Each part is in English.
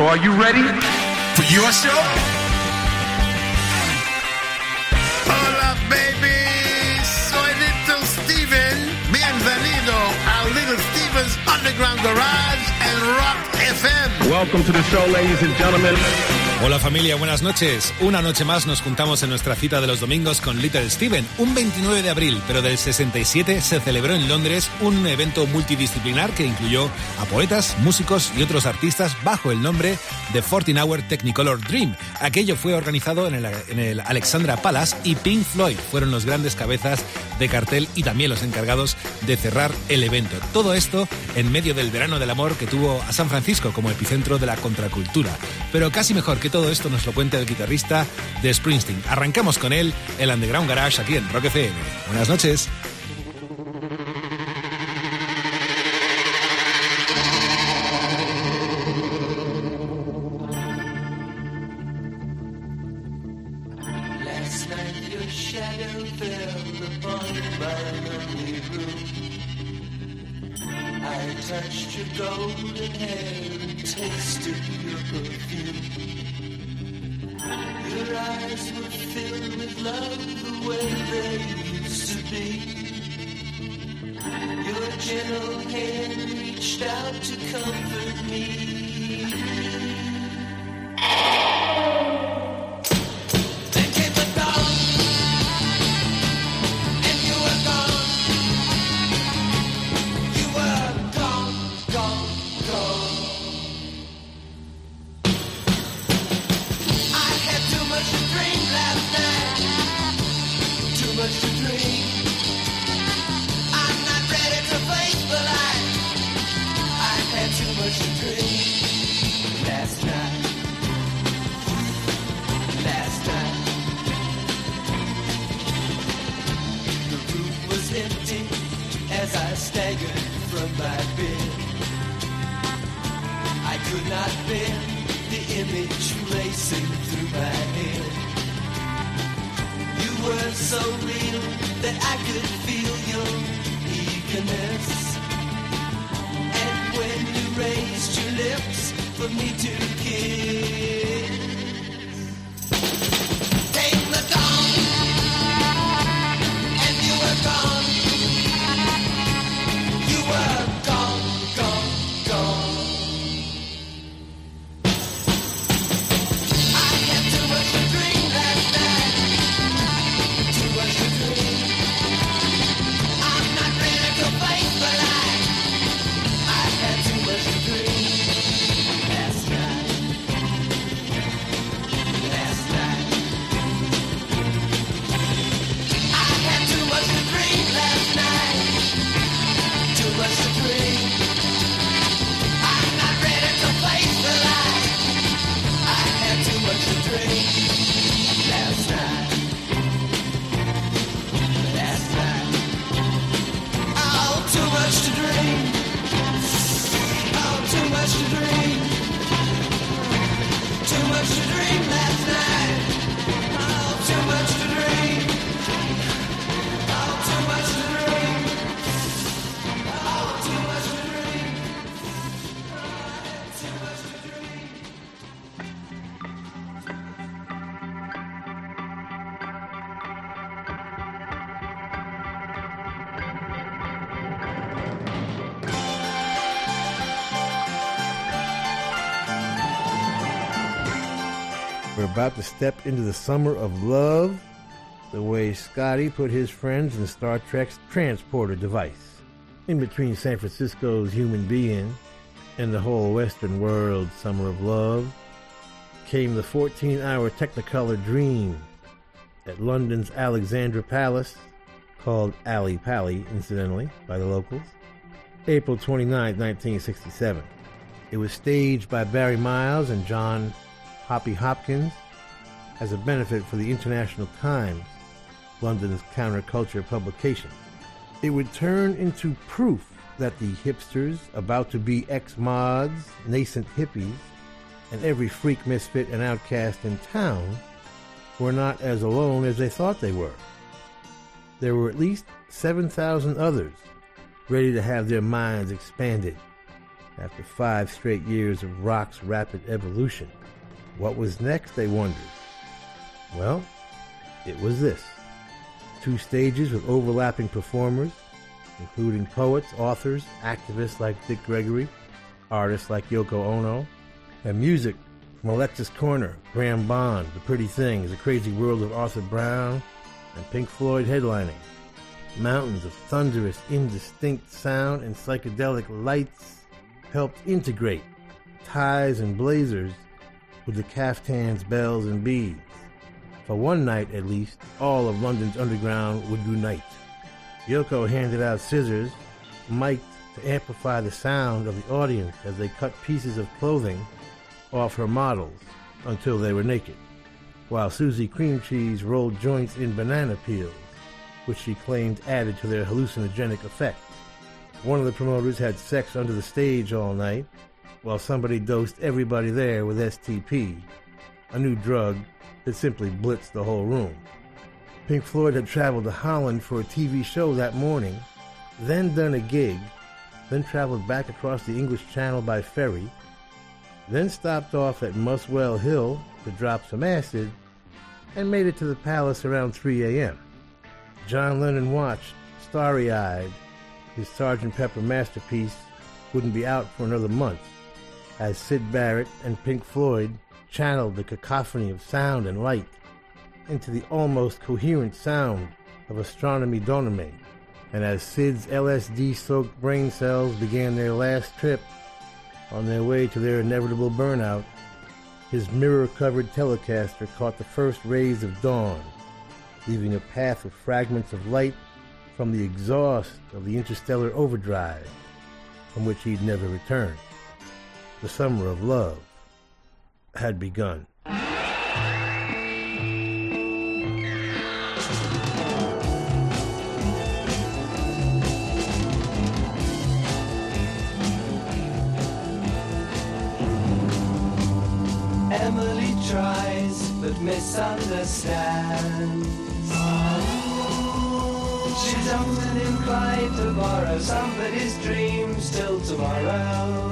So are you ready? For your show? Hola, baby. Soy Little Steven. Bienvenido a Little Steven's Underground Garage and Rock FM. Welcome to the show, ladies and gentlemen. Hola familia, buenas noches. Una noche más nos juntamos en nuestra cita de los domingos con Little Steven. Un 29 de abril, pero del 67 se celebró en Londres un evento multidisciplinar que incluyó a poetas, músicos y otros artistas bajo el nombre de 14 Hour Technicolor Dream. Aquello fue organizado en el, en el Alexandra Palace y Pink Floyd fueron los grandes cabezas de cartel y también los encargados de cerrar el evento. Todo esto en medio del verano del amor que tuvo a San Francisco como epicentro de la contracultura. Pero casi mejor que todo esto nos lo cuenta el guitarrista de Springsteen. Arrancamos con él, el Underground Garage, aquí en Rock FM. Buenas noches. About to step into the summer of love, the way Scotty put his friends in Star Trek's transporter device. In between San Francisco's Human Be-In and the whole Western world's summer of love came the 14 hour Technicolor Dream at London's Alexandra Palace, called Ally Pally, incidentally, by the locals, April 29, 1967. It was staged by Barry Miles and John Hoppy Hopkins as a benefit for the International Times, London's counterculture publication. It would turn into proof that the hipsters, about to be ex mods, nascent hippies, and every freak, misfit, and outcast in town were not as alone as they thought they were. There were at least 7,000 others ready to have their minds expanded after five straight years of rock's rapid evolution. What was next, they wondered. Well, it was this. Two stages with overlapping performers, including poets, authors, activists like Dick Gregory, artists like Yoko Ono, and music from Alexis Korner, Graham Bond, The Pretty Things, The Crazy World of Arthur Brown, and Pink Floyd headlining. Mountains of thunderous, indistinct sound and psychedelic lights helped integrate ties and blazers with the caftans, bells, and beads. For one night, at least, all of London's underground would unite. Yoko handed out scissors, mic'd to amplify the sound of the audience as they cut pieces of clothing off her models until they were naked, while Suzy Creamcheese rolled joints in banana peels, which she claimed added to their hallucinogenic effect. One of the promoters had sex under the stage all night, while somebody dosed everybody there with STP, a new drug that simply blitzed the whole room. Pink Floyd had traveled to Holland for a TV show that morning, then done a gig, then traveled back across the English Channel by ferry, then stopped off at Muswell Hill to drop some acid, and made it to the palace around 3 a.m. John Lennon watched, starry eyed. His Sgt. Pepper masterpiece wouldn't be out for another month, as Syd Barrett and Pink Floyd channeled the cacophony of sound and light into the almost coherent sound of Astronomy Domine, and as Syd's LSD soaked brain cells began their last trip on their way to their inevitable burnout, his mirror covered Telecaster caught the first rays of dawn, leaving a path of fragments of light from the exhaust of the interstellar overdrive from which he'd never returned. The summer of love had begun. Emily tries but misunderstands. She's often inclined to borrow somebody's dreams till tomorrow.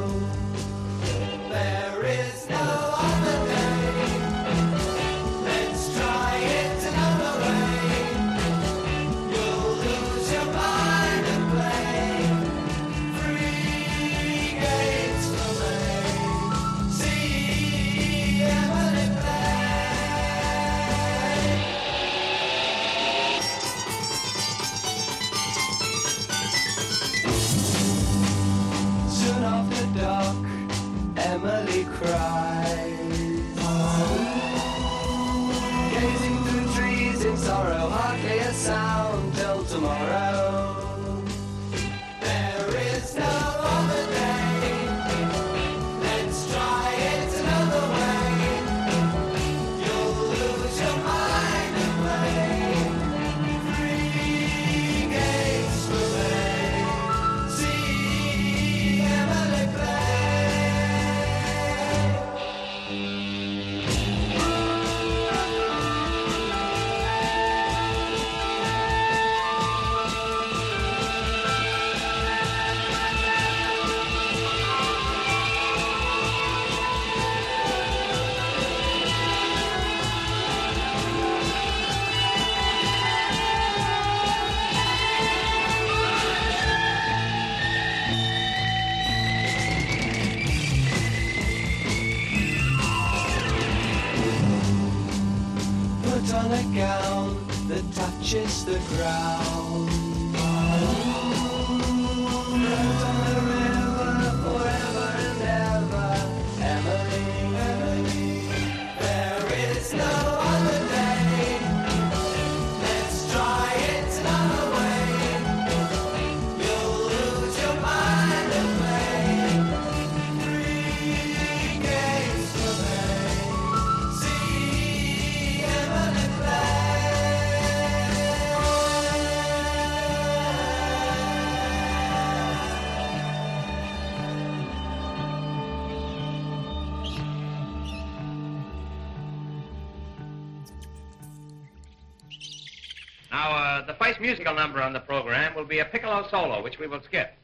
a piccolo solo, which we will skip.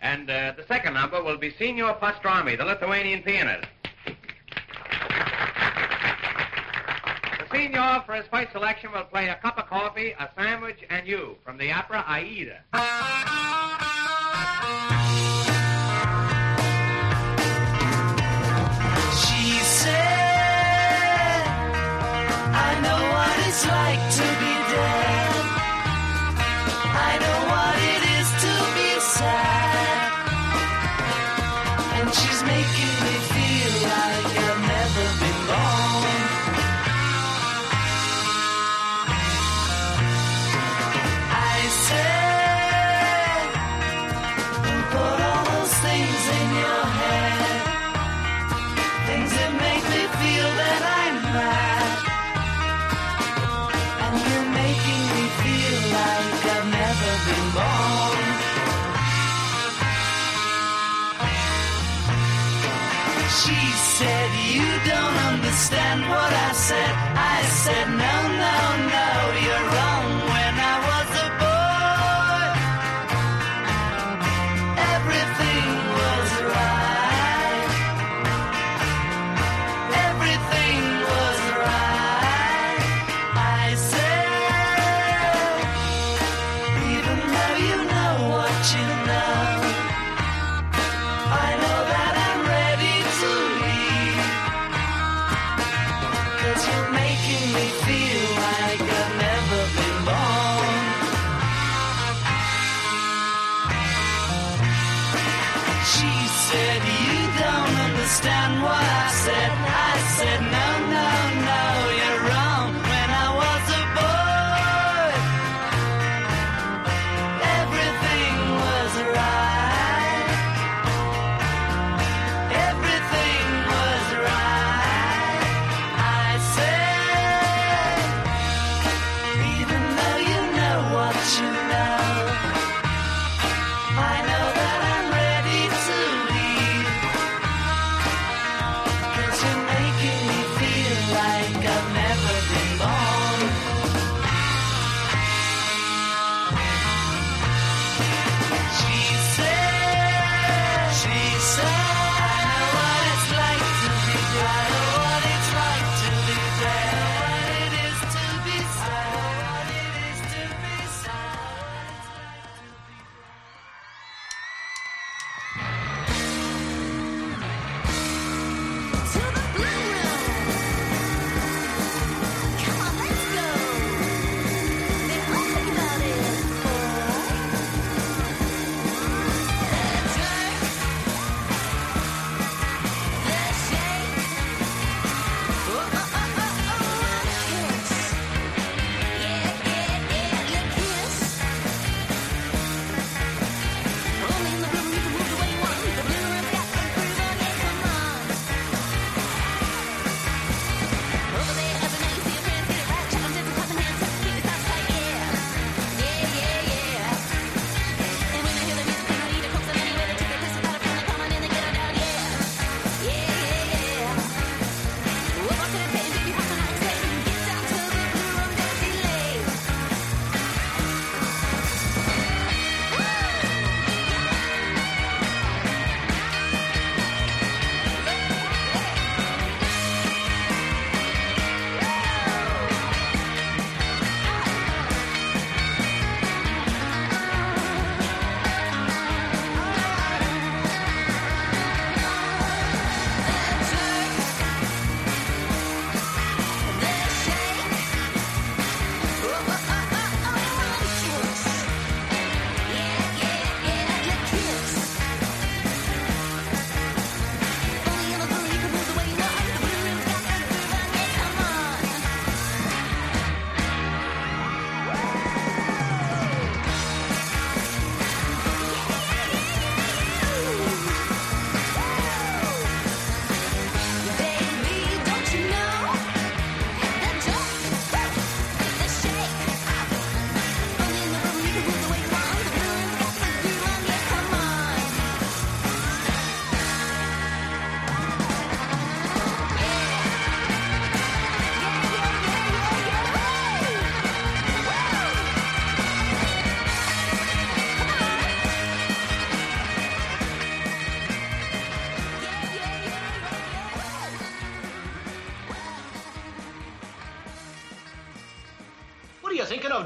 And uh, the second number will be Signor Pastrami, the Lithuanian pianist. The Signor, for his first selection, will play a cup of coffee, a sandwich, and you from the opera Aida. it's like to be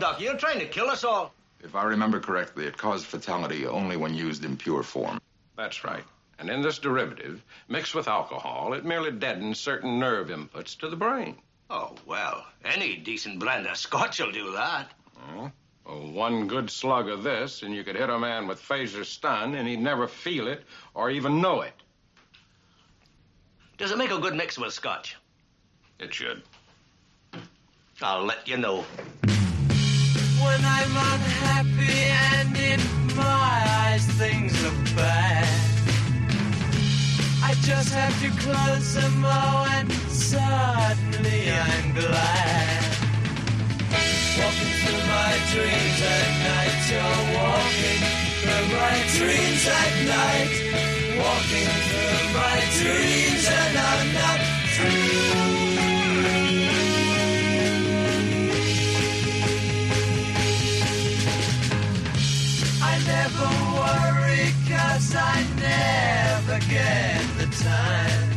Doctor. You're trying to kill us all. If I remember correctly, it caused fatality only when used in pure form. That's right. And in this derivative, mixed with alcohol, it merely deadens certain nerve inputs to the brain. Oh, well, any decent brand of scotch will do that. Oh, well, one good slug of this, and you could hit a man with phaser stun, and he'd never feel it or even know it. Does it make a good mix with scotch? It should. I'll let you know. When I'm unhappy and in my eyes things are bad. I just have to close them all and suddenly I'm glad. Walking through my dreams at night, you're walking through my dreams at night. Walking through my dreams and I'm not through. Never worry cause I never get the time.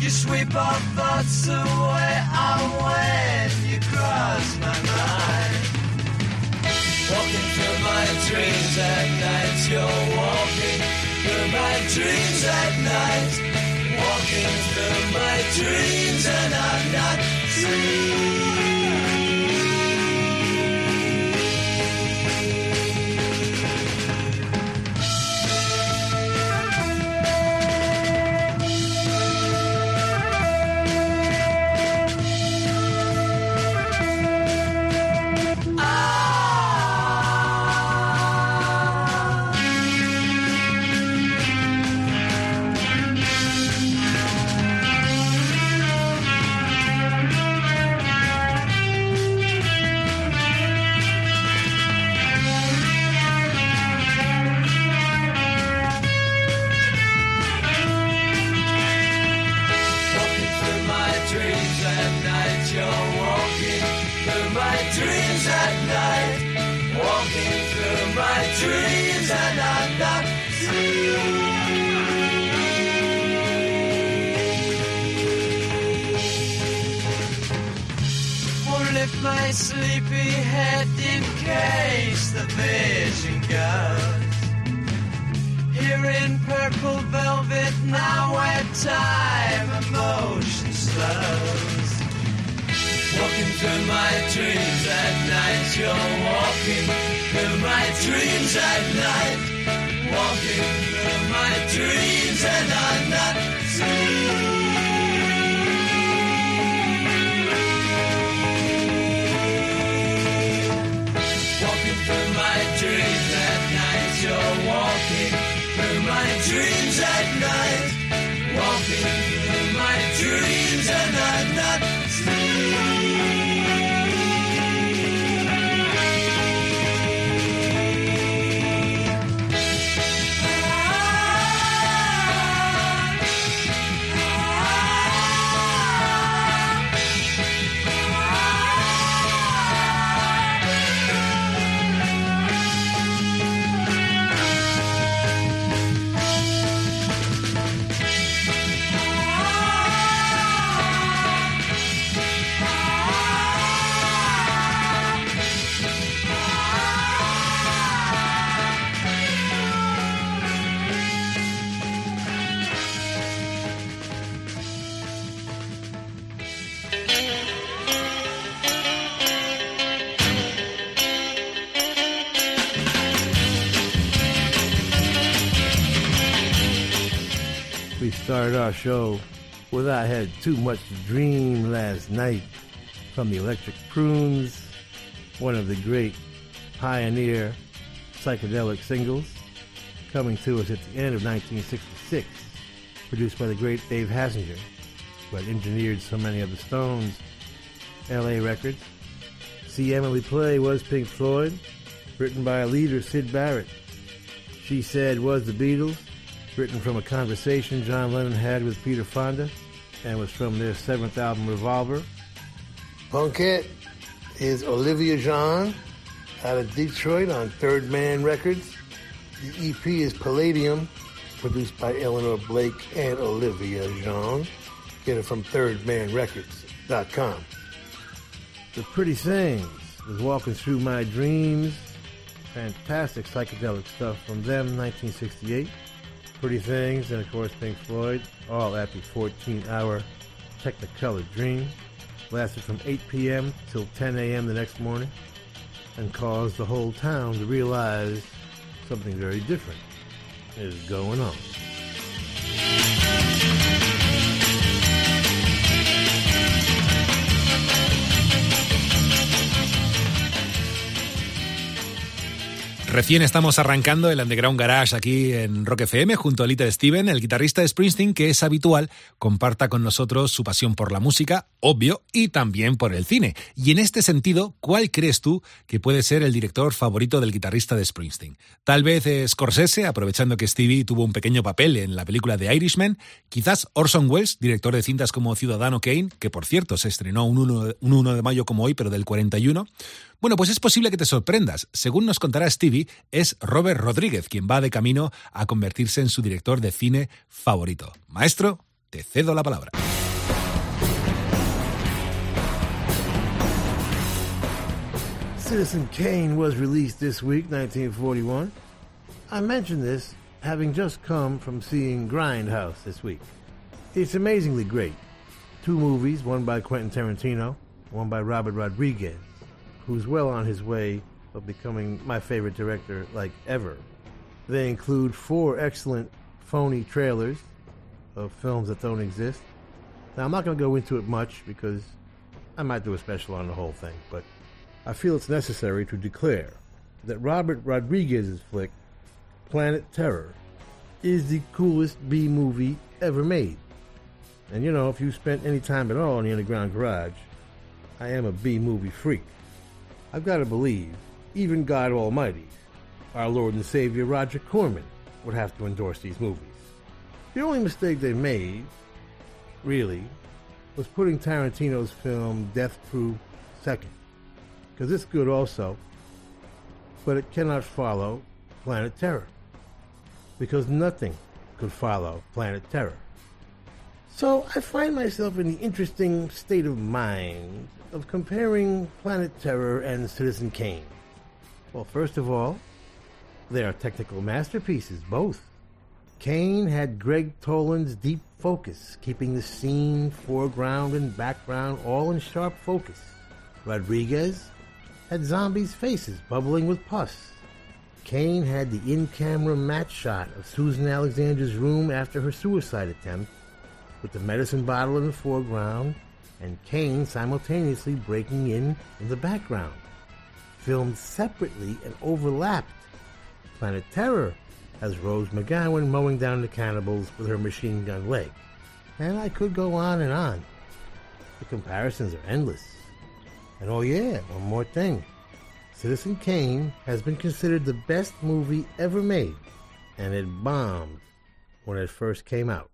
You sweep our thoughts away oh, when you cross my mind. Walking through my dreams at night, you're walking through my dreams at night. Walking through my dreams and I'm not free. Dreams and I'm not Will lift my sleepy head in case the vision goes. Here in purple velvet, now where time and motion slows. Walking through my dreams at night, you're walking through my dreams at night. Walking through my dreams and I'm not Walking started our show with I Had Too Much to Dream last night from the Electric Prunes, one of the great pioneer psychedelic singles, coming to us at the end of 1966, produced by the great Dave Hassinger, who had engineered so many of the Stones' LA records. See Emily Play was Pink Floyd, written by a leader, Syd Barrett. She Said was the Beatles, written from a conversation John Lennon had with Peter Fonda, and was from their seventh album, Revolver. Punkette is Olivia Jean out of Detroit on Third Man Records. The EP is Palladium, produced by Eleanor Blake and Olivia Jean. Get it from thirdmanrecords.com. The Pretty Things was Walking Through My Dreams. Fantastic psychedelic stuff from them, 1968. Pretty Things, and of course Pink Floyd, all at the 14 hour Technicolor Dream. Lasted from 8 p.m. till 10 a.m. the next morning and caused the whole town to realize something very different is going on. Recién estamos arrancando el Underground Garage aquí en Rock FM junto a Little Steven, el guitarrista de Springsteen, que es habitual, comparta con nosotros su pasión por la música, obvio, y también por el cine. Y en este sentido, ¿cuál crees tú que puede ser el director favorito del guitarrista de Springsteen? Tal vez Scorsese, aprovechando que Stevie tuvo un pequeño papel en la película The Irishman, quizás Orson Welles, director de cintas como Ciudadano Kane, que por cierto se estrenó un 1, un 1 de mayo como hoy, pero del 41, bueno, pues es posible que te sorprendas. Según nos contará Stevie, es Robert Rodríguez quien va de camino a convertirse en su director de cine favorito. Maestro, te cedo la palabra. Citizen Kane was released this week, 1941. I mention this having just come from seeing Grindhouse this week. It's amazingly great. Two movies, one by Quentin Tarantino, one by Robert Rodriguez who's well on his way of becoming my favorite director like ever. They include four excellent phony trailers of films that don't exist. Now, I'm not going to go into it much because I might do a special on the whole thing, but I feel it's necessary to declare that Robert Rodriguez's flick, Planet Terror, is the coolest B movie ever made. And you know, if you spent any time at all in the underground garage, I am a B movie freak. I've got to believe even God Almighty, our Lord and Savior Roger Corman, would have to endorse these movies. The only mistake they made, really, was putting Tarantino's film Death Proof second. Because it's good also, but it cannot follow Planet Terror. Because nothing could follow Planet Terror. So I find myself in the interesting state of mind of comparing Planet Terror and Citizen Kane. Well, first of all, they are technical masterpieces, both. Kane had Gregg Toland's deep focus, keeping the scene, foreground, and background all in sharp focus. Rodriguez had zombies' faces bubbling with pus. Kane had the in camera match shot of Susan Alexander's room after her suicide attempt, with the medicine bottle in the foreground and Kane simultaneously breaking in in the background. Filmed separately and overlapped. Planet Terror has Rose McGowan mowing down the cannibals with her machine gun leg. And I could go on and on. The comparisons are endless. And oh yeah, one more thing. Citizen Kane has been considered the best movie ever made, and it bombed when it first came out.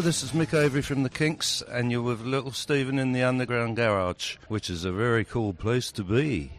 This is Mick Avory from The Kinks, and you're with Little Steven in the Underground Garage, which is a very cool place to be.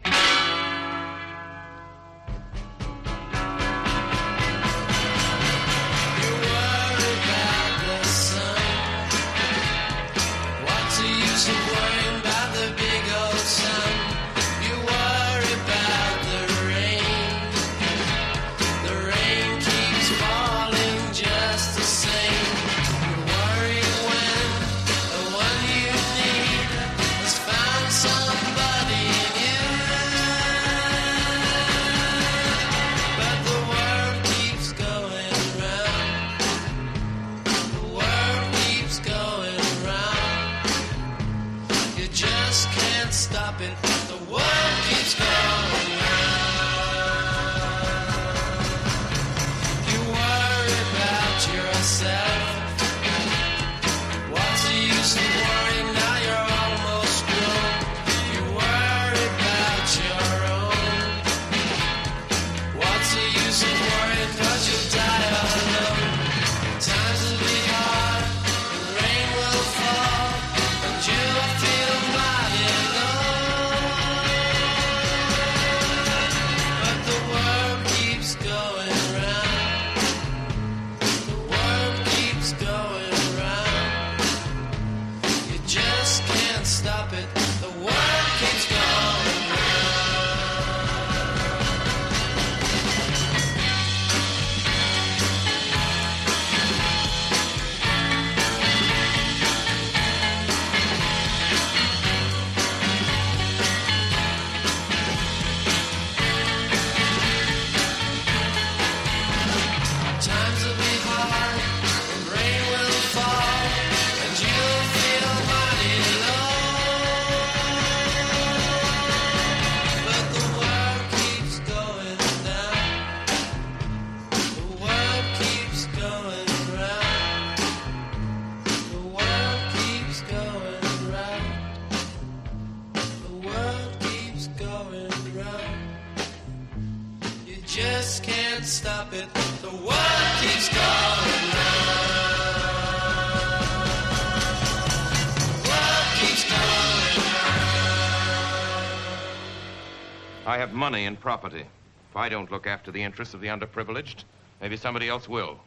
property. If I don't look after the interests of the underprivileged, maybe somebody else will.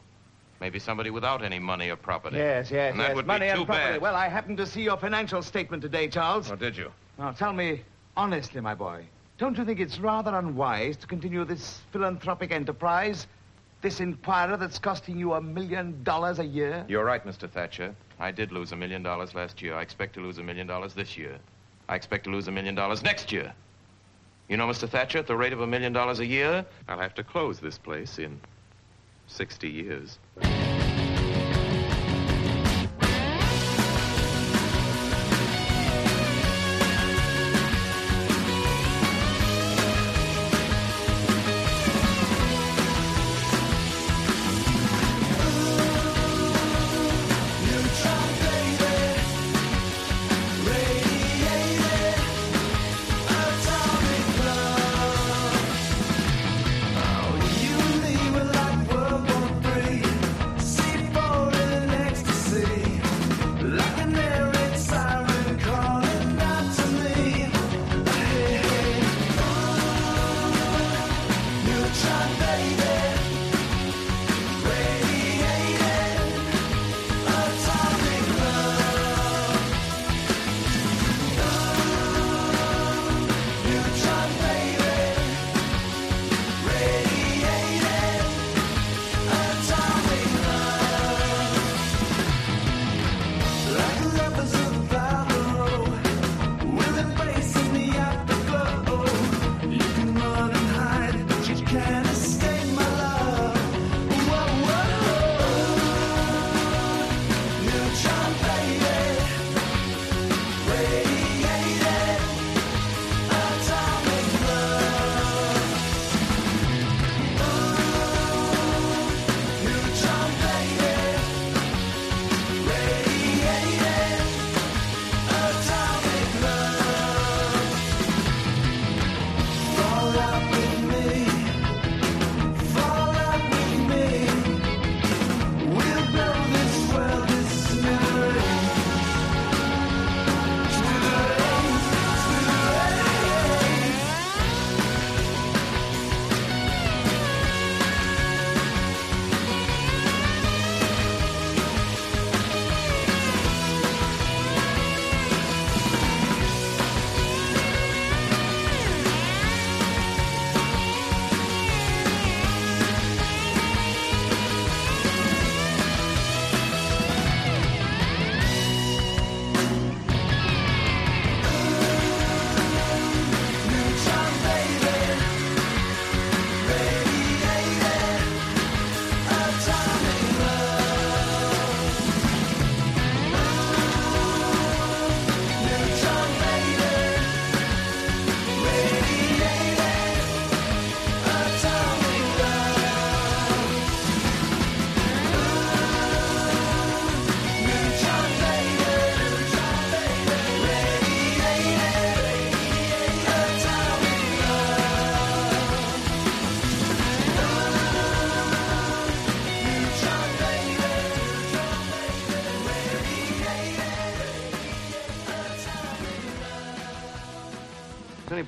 Maybe somebody without any money or property. Yes, yes, and that yes. Would money be too and property. Bad. Well, I happened to see your financial statement today, Charles. Oh, did you? Now, tell me, honestly, my boy, don't you think it's rather unwise to continue this philanthropic enterprise? This inquirer that's costing you a million dollars a year? You're right, Mr. Thatcher. I did lose a million dollars last year. I expect to lose a million dollars this year. I expect to lose a million dollars next year. You know, Mr. Thatcher, at the rate of a million dollars a year, I'll have to close this place in 60 years.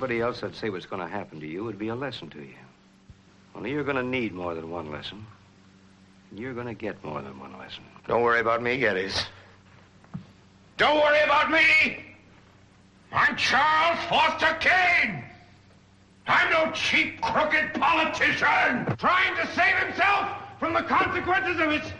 Anybody else I'd say what's going to happen to you would be a lesson to you. Only you're going to need more than one lesson. You're going to get more than one lesson. Don't worry about me, Gettys. Don't worry about me! I'm Charles Foster Kane! I'm no cheap, crooked politician trying to save himself from the consequences of his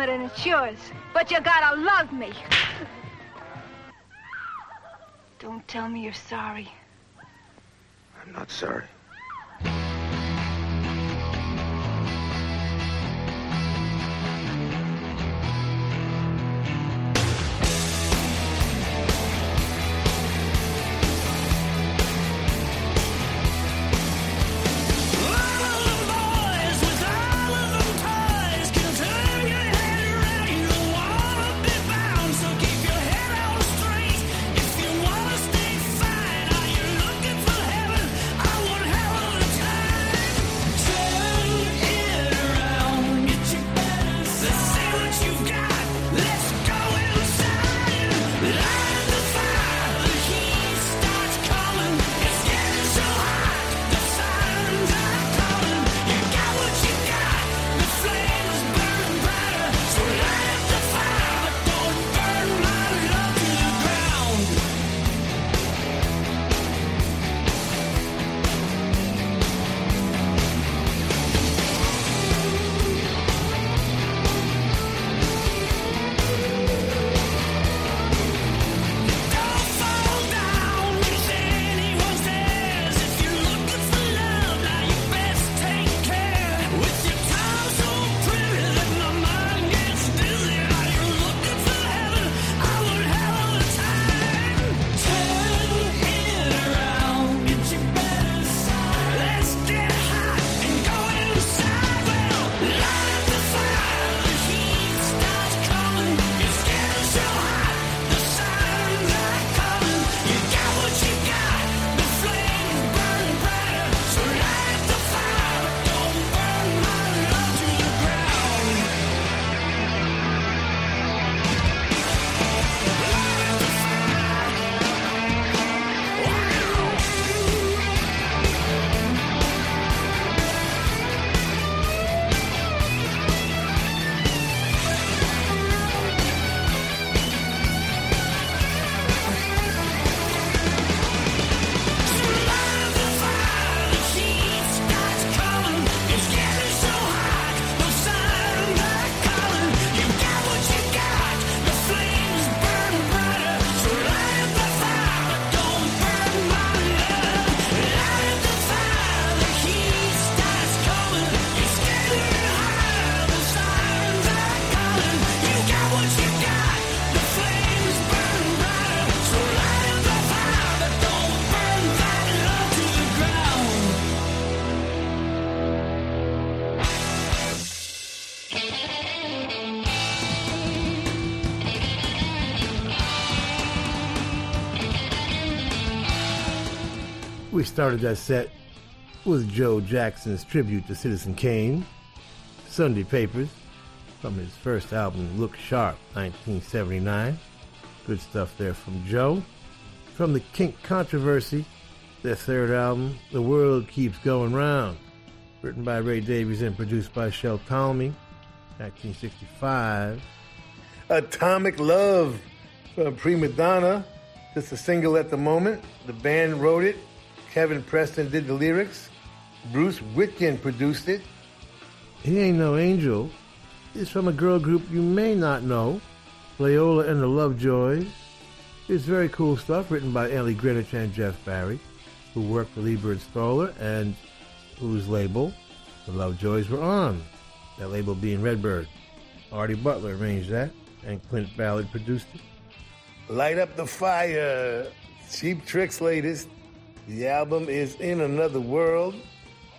it and it's yours. But you gotta love me. Don't tell me you're sorry. I'm not sorry. Started that set was Joe Jackson's tribute to Citizen Kane, Sunday Papers, from his first album, Look Sharp, 1979. Good stuff there from Joe. From the Kink Kontroversy, their third album, The World Keeps Going Round, written by Ray Davies and produced by Shel Talmy, 1965. Atomic Love from Prima Donna, just a single at the moment. The band wrote it. Kevin Preston did the lyrics. Bruce Witkin produced it. He Ain't No Angel is from a girl group you may not know, Leola and the Lovejoys. It's very cool stuff written by Ellie Greenwich and Jeff Barry, who worked for Leiber and Stoller and whose label the Lovejoys were on. That label being Redbird. Artie Butler arranged that, and Clint Ballard produced it. Light Up the Fire, Cheap Trick's latest. The album is In Another World.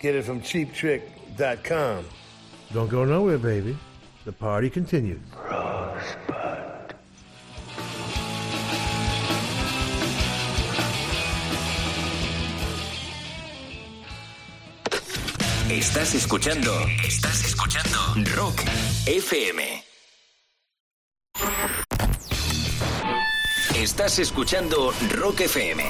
Get it from cheaptrick.com. Don't go nowhere, baby. The party continues. Estás escuchando. Estás escuchando. Rock FM. Estás escuchando Rock FM.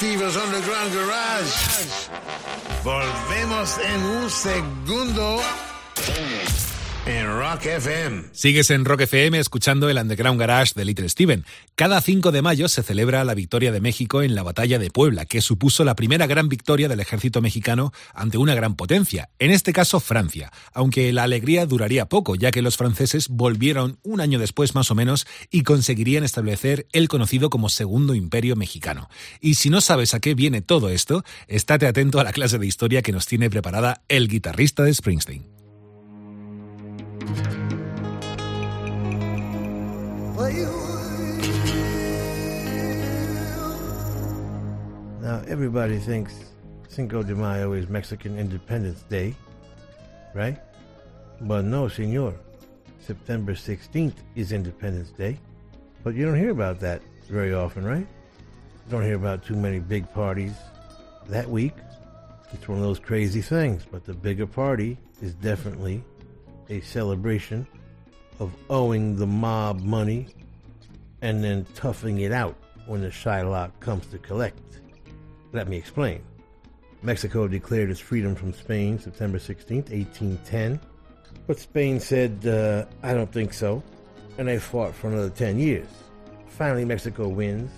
Es Little Steven's Underground Garage. Volvemos en un segundo en Rock FM. Sigues en Rock FM escuchando el Underground Garage de Little Steven. Cada 5 de mayo se celebra la victoria de México en la batalla de Puebla, que supuso la primera gran victoria del ejército mexicano ante una gran potencia, en este caso Francia, aunque la alegría duraría poco, ya que los franceses volvieron un año después más o menos y conseguirían establecer el conocido como Segundo Imperio Mexicano. Y si no sabes a qué viene todo esto, estate atento a la clase de historia que nos tiene preparada el guitarrista de Springsteen. Now, everybody thinks Cinco de Mayo is Mexican Independence Day, right? But no, senor. September 16th is Independence Day. But you don't hear about that very often, right? You don't hear about too many big parties that week. It's one of those crazy things. But the bigger party is definitely a celebration of owing the mob money and then toughing it out when the Shylock comes to collect. Let me explain. Mexico declared its freedom from Spain September 16, 1810. But Spain said, uh, I don't think so. And they fought for another 10 years. Finally, Mexico wins.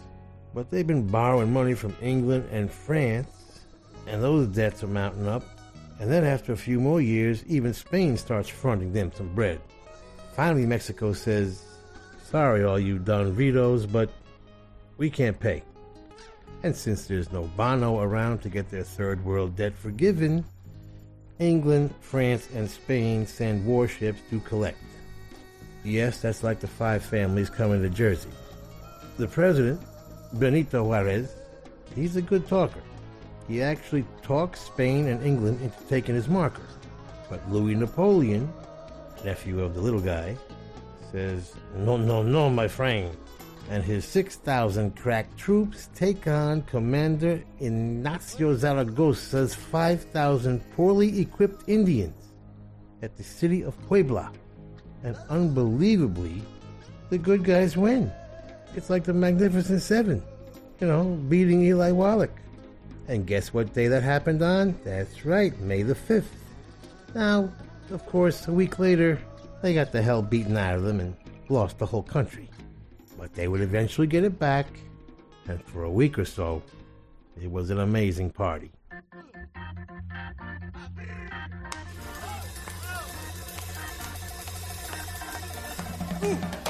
But they've been borrowing money from England and France, and those debts are mounting up. And then, after a few more years, even Spain starts fronting them some bread. Finally, Mexico says, Sorry, all you Don Vitos, but we can't pay. And since there's no Bono around to get their third world debt forgiven, England, France, and Spain send warships to collect. Yes, that's like the five families coming to Jersey. The president, Benito Juarez, he's a good talker. He actually talks Spain and England into taking his marker. But Louis Napoleon, nephew of the little guy, says, No, no, no, my friend. And his 6,000 crack troops take on Commander Ignacio Zaragoza's 5,000 poorly equipped Indians at the city of Puebla. And unbelievably, the good guys win. It's like the Magnificent Seven, you know, beating Eli Wallach. And guess what day that happened on? That's right, May the 5th. Now, of course, a week later, they got the hell beaten out of them and lost the whole country. But they would eventually get it back, and for a week or so, it was an amazing party. Ooh.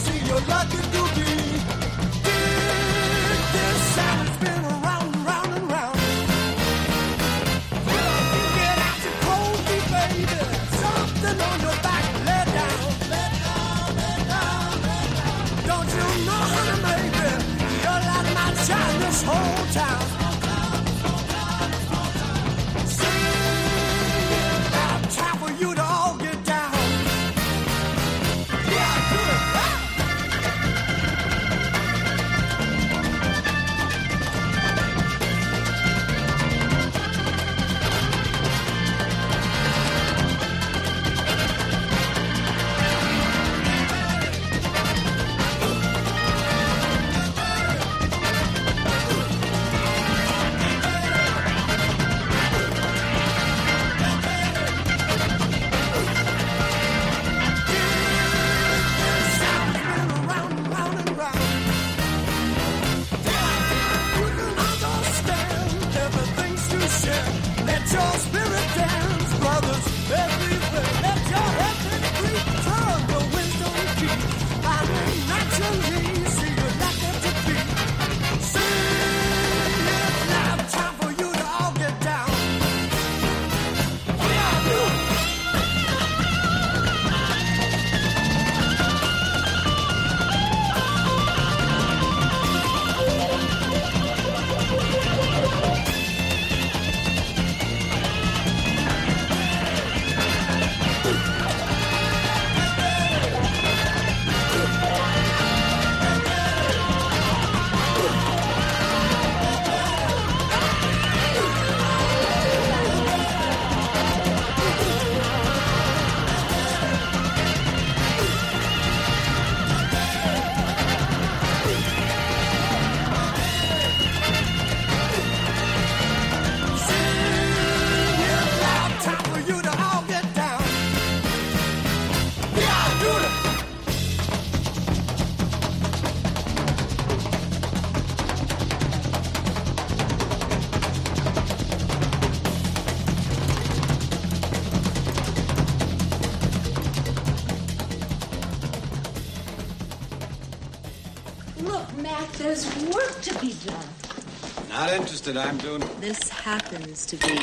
that I'm doing? This happens to be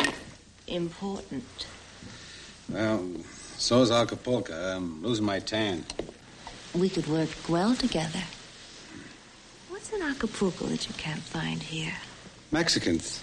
important. Well, so's Acapulco. I'm losing my tan. We could work well together. What's in Acapulco that you can't find here? Mexicans.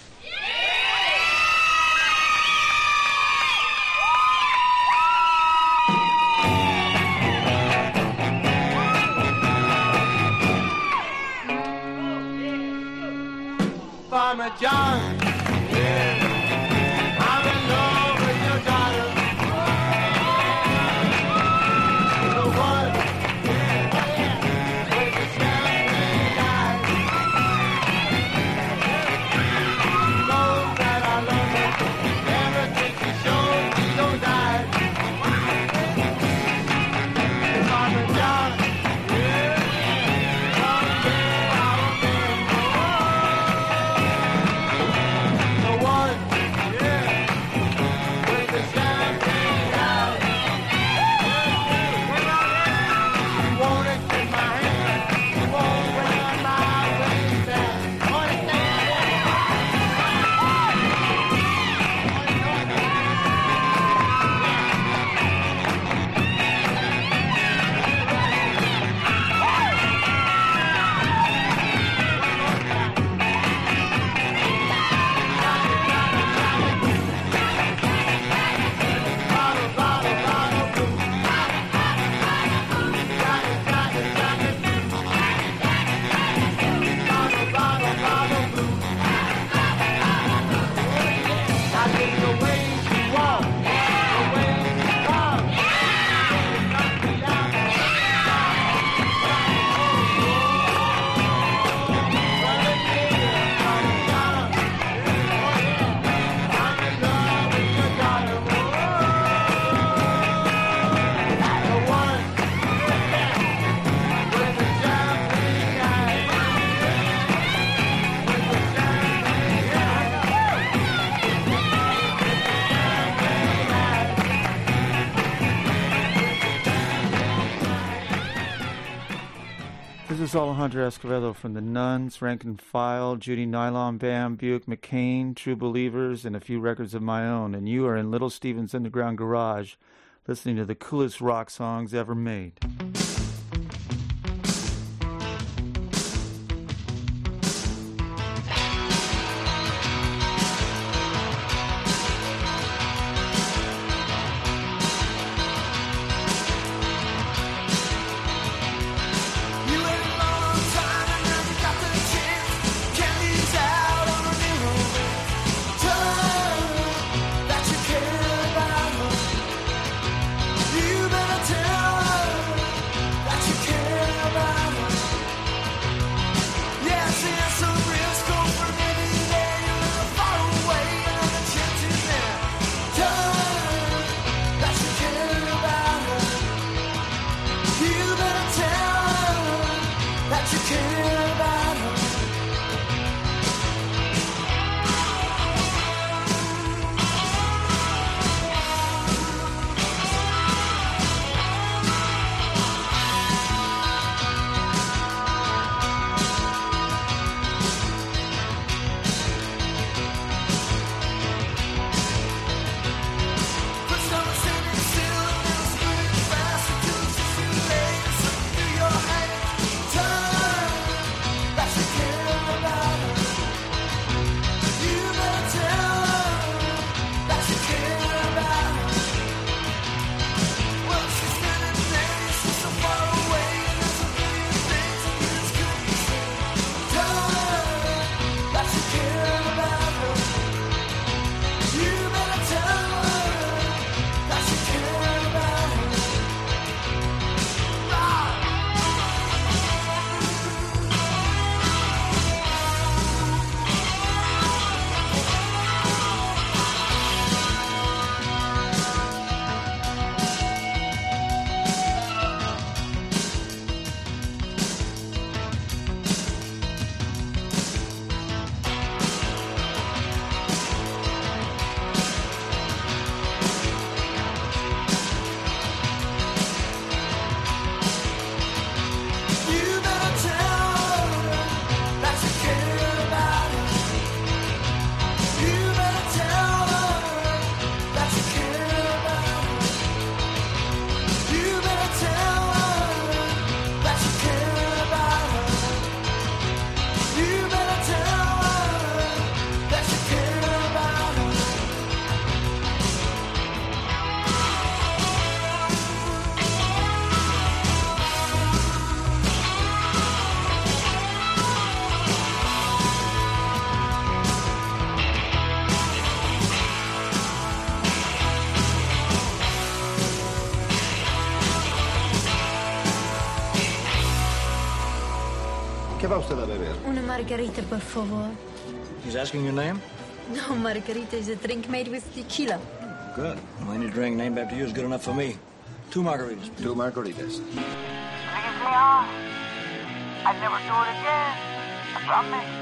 Alejandro Escovedo from The Nuns, Rank and File, Judy Nylon Band, Buick MacKane, True Believers, and a few records of my own. And you are in Little Steven's Underground Garage listening to the coolest rock songs ever made. Margarita, por favor. He's asking your name? No, Margarita is a drink made with tequila. Oh, good. Well, any drink named after you is good enough for me. Two margaritas. Please. Two margaritas. Please, Leon. I'd never do it again. I promise.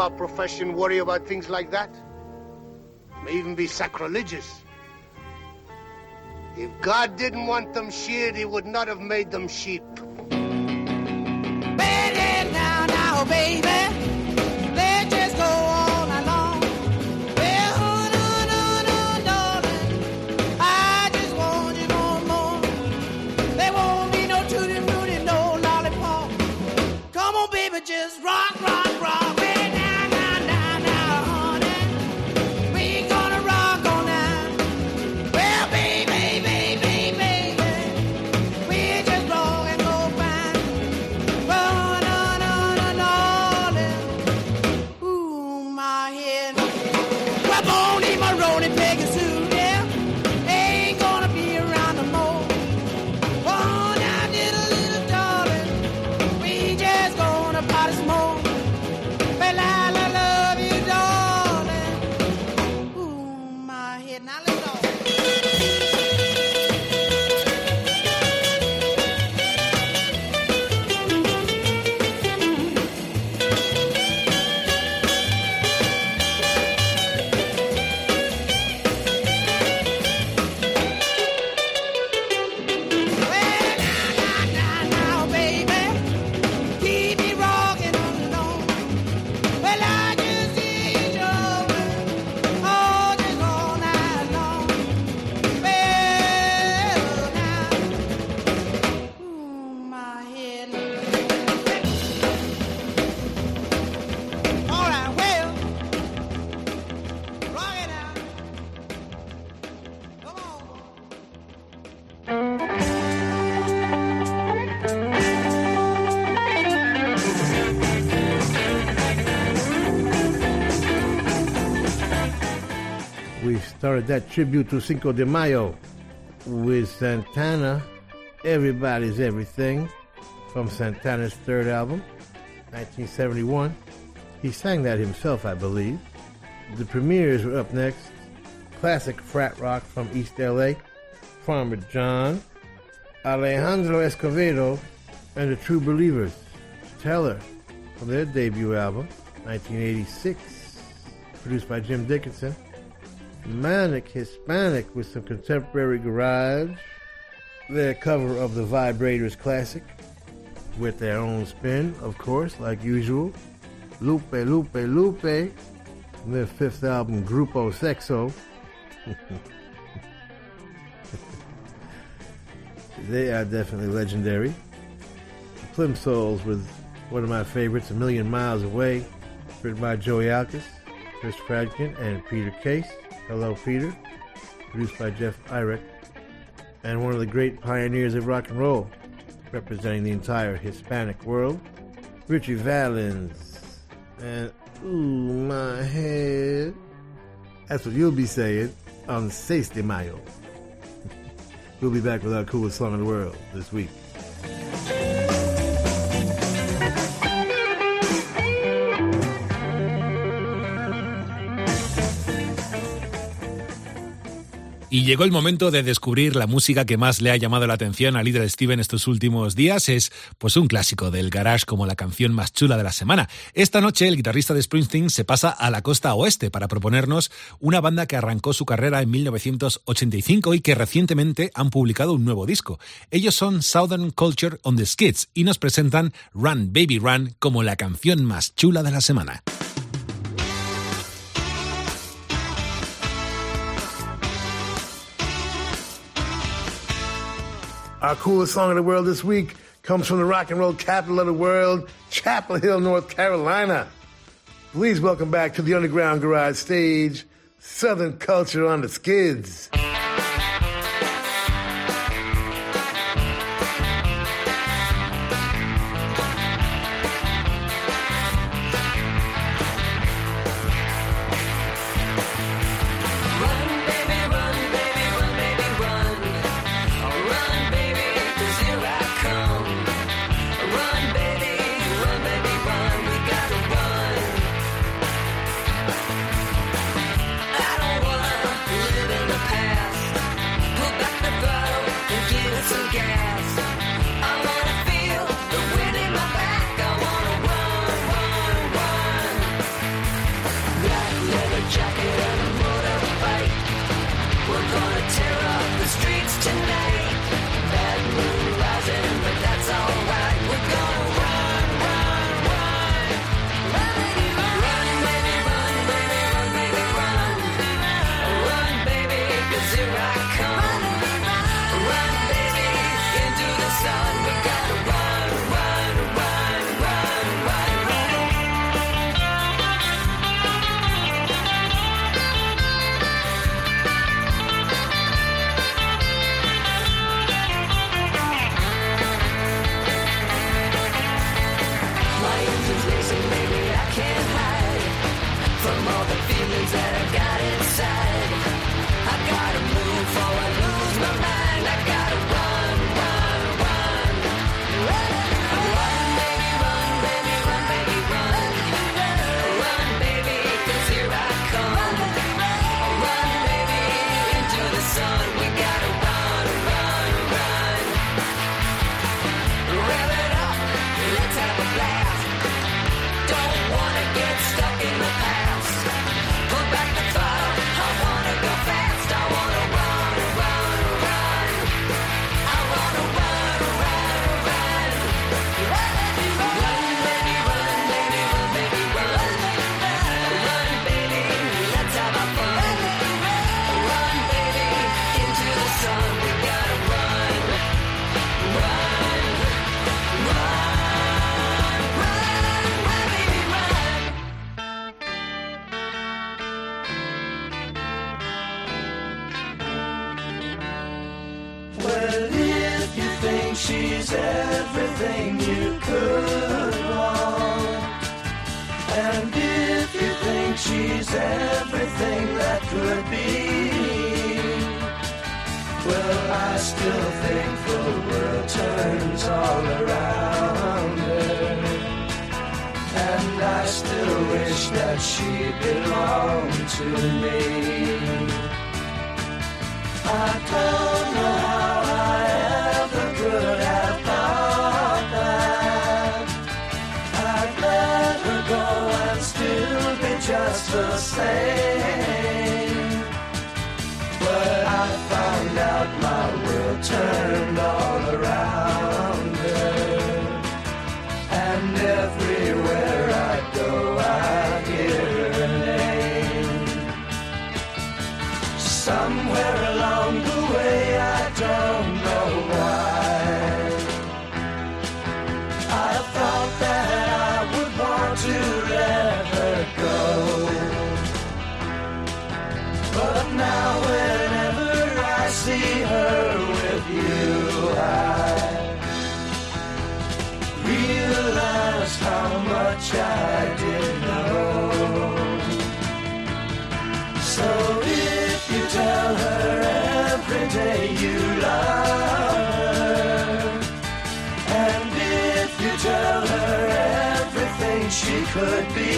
Our profession worry about things like that? May even be sacrilegious. If God didn't want them sheared, he would not have made them sheep. That tribute to Cinco de Mayo with Santana, Everybody's Everything, from Santana's third album, 1971. He sang that himself, I believe. The Premiers were up next. Classic frat rock from East LA, Farmer John, Alejandro Escovedo, and the True Believers, Teller, from their debut album, 1986, produced by Jim Dickinson. Manic Hispanic with some contemporary garage. Their cover of the Vibrators classic with their own spin, of course, like usual. Lupe, Lupe, Lupe. Their fifth album, Grupo Sexo. they are definitely legendary. Plimsouls with one of my favorites, A Million Miles Away, written by Joey Alkes, Chris Fradkin, and Peter Case. Hello, Peter. Produced by Jeff Eyrich. And one of the great pioneers of rock and roll, representing the entire Hispanic world, Ritchie Valens. And, ooh, my head. That's what you'll be saying on 6 de Mayo. we'll be back with our coolest song in the world this week. Y llegó el momento de descubrir la música que más le ha llamado la atención a Little Steven estos últimos días. Es pues un clásico del garage como la canción más chula de la semana. Esta noche el guitarrista de Springsteen se pasa a la costa oeste para proponernos una banda que arrancó su carrera en 1985 y que recientemente han publicado un nuevo disco. Ellos son Southern Culture on the Skids y nos presentan Run Baby Run como la canción más chula de la semana. Our coolest song of the world this week comes from the rock and roll capital of the world, Chapel Hill, North Carolina. Please welcome back to the Underground Garage stage, Southern Culture on the Skids. To me. I didn't know. So if you tell her every day you love her, and if you tell her everything she could be,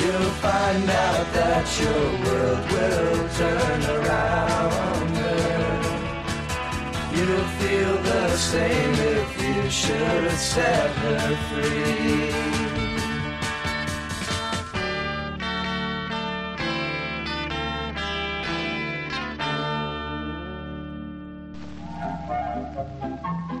you'll find out that your world will turn around her. You'll feel the same if should set her free.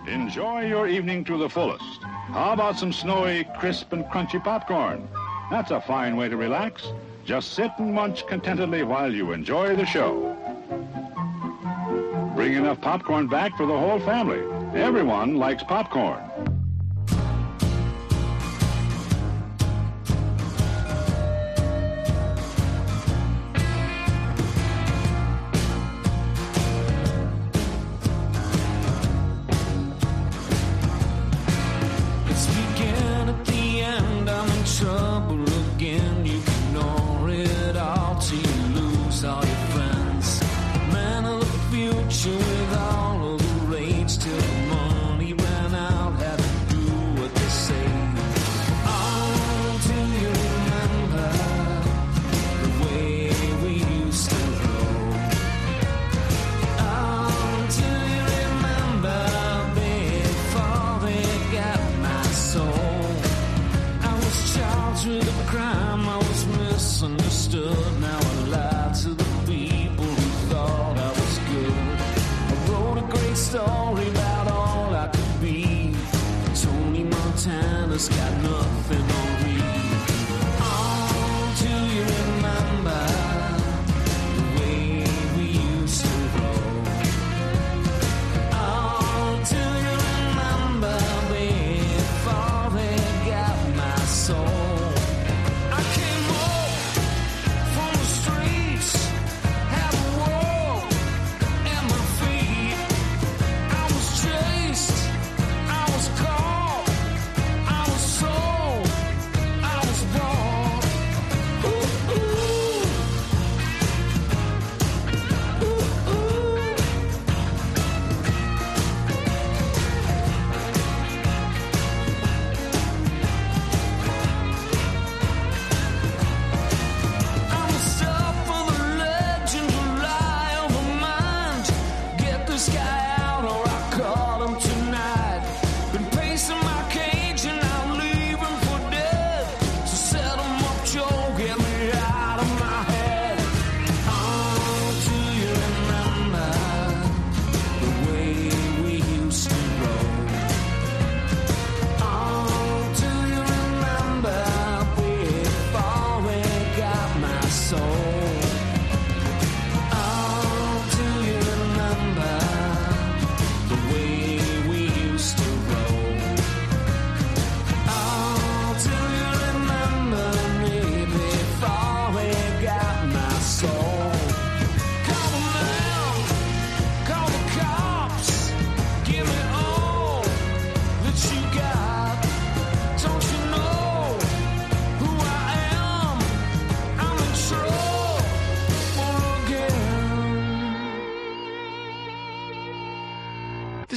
Enjoy your evening to the fullest. How about some snowy, crisp, and crunchy popcorn? That's a fine way to relax. Just sit and munch contentedly while you enjoy the show. Bring enough popcorn back for the whole family. Everyone likes popcorn.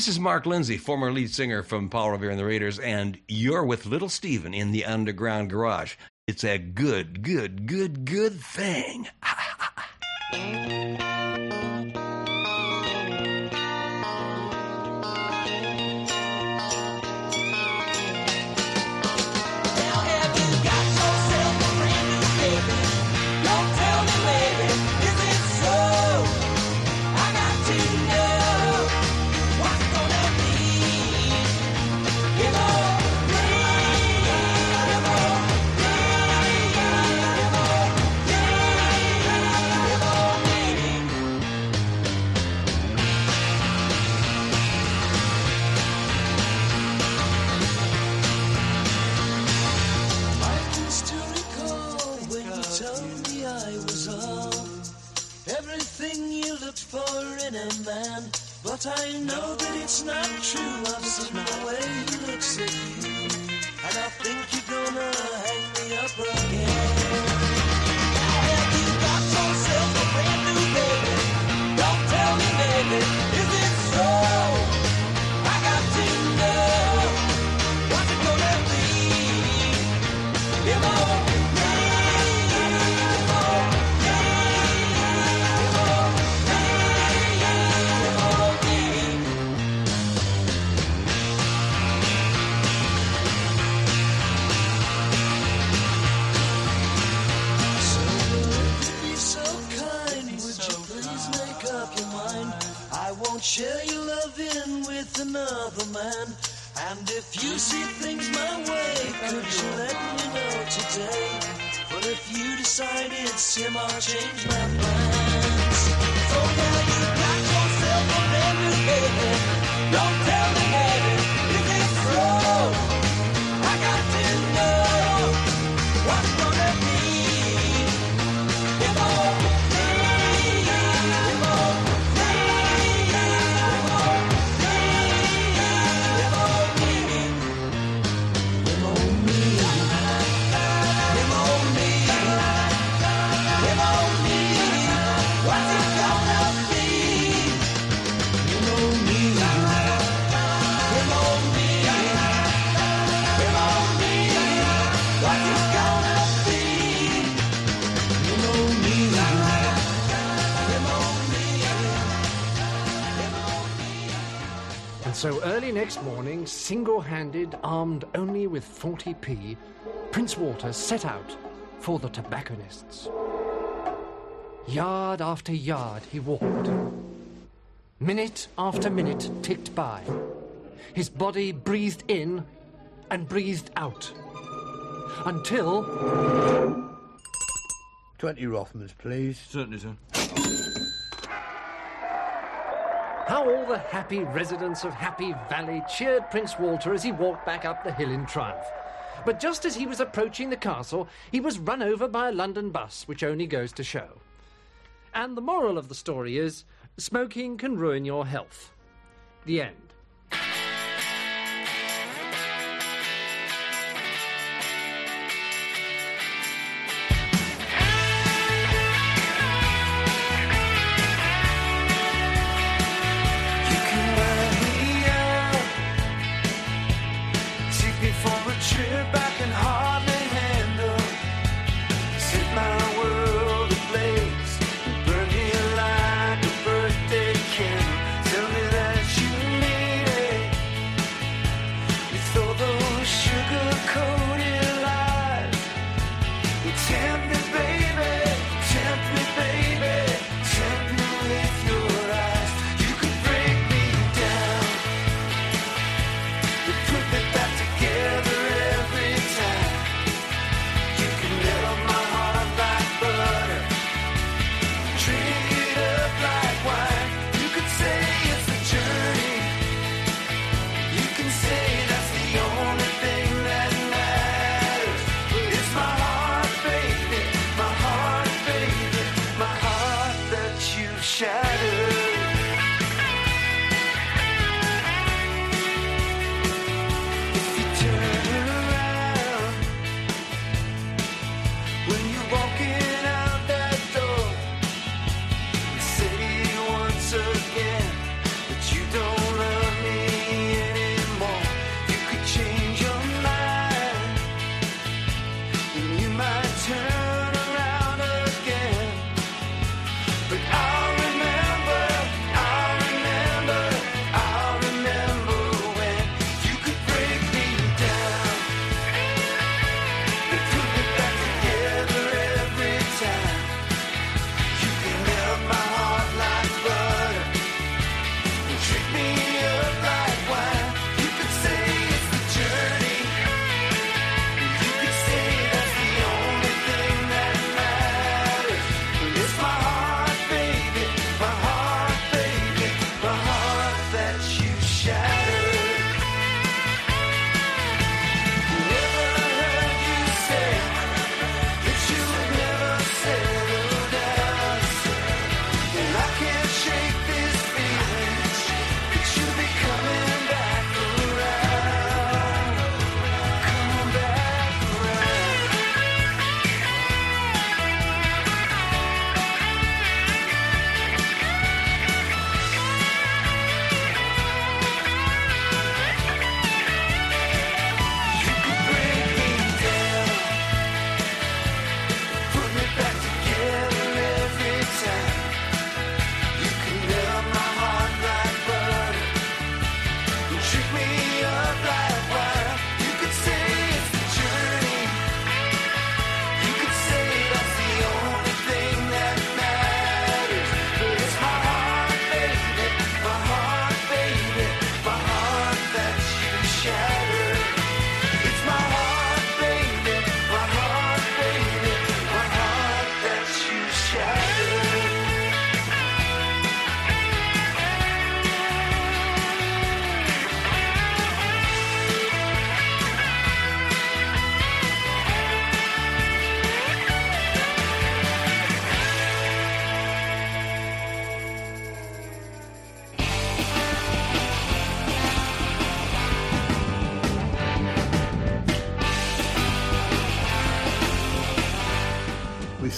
This is Mark Lindsay, former lead singer from Paul Revere and the Raiders, and you're with Little Steven in the Underground Garage. It's a good, good, good, good thing. Him, I'll change my plans. So early next morning, single handed, armed only with 40p, Prince Walter set out for the tobacconists. Yard after yard he walked. Minute after minute ticked by. His body breathed in and breathed out. Until. 20 Rothmans, please. Certainly, sir. How all the happy residents of Happy Valley cheered Prince Walter as he walked back up the hill in triumph. But just as he was approaching the castle, he was run over by a London bus, which only goes to show. And the moral of the story is smoking can ruin your health. The end.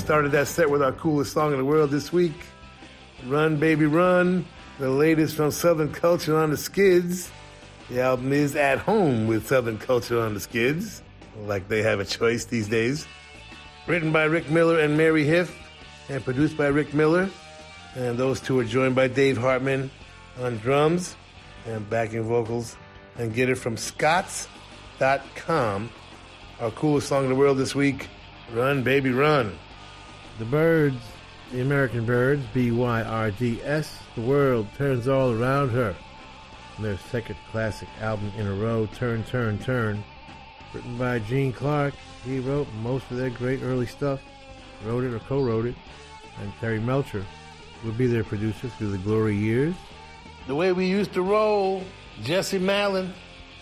Started that set with our coolest song in the world this week Run Baby Run, the latest from Southern Culture on the Skids. The album is at home with Southern Culture on the Skids, like they have a choice these days. Written by Rick Miller and Mary Huff, and produced by Rick Miller. And those two are joined by Dave Hartman on drums and backing vocals. And get it from Scots.com. Our coolest song in the world this week Run, Baby, Run. The Byrds, the American Byrds, B Y R D S, The World Turns All Around Her. Their second classic album in a row, Turn, Turn, Turn. Written by Gene Clark. He wrote most of their great early stuff, wrote it or co wrote it. And Terry Melcher will be their producer through the glory years. The way we used to roll, Jesse Malin,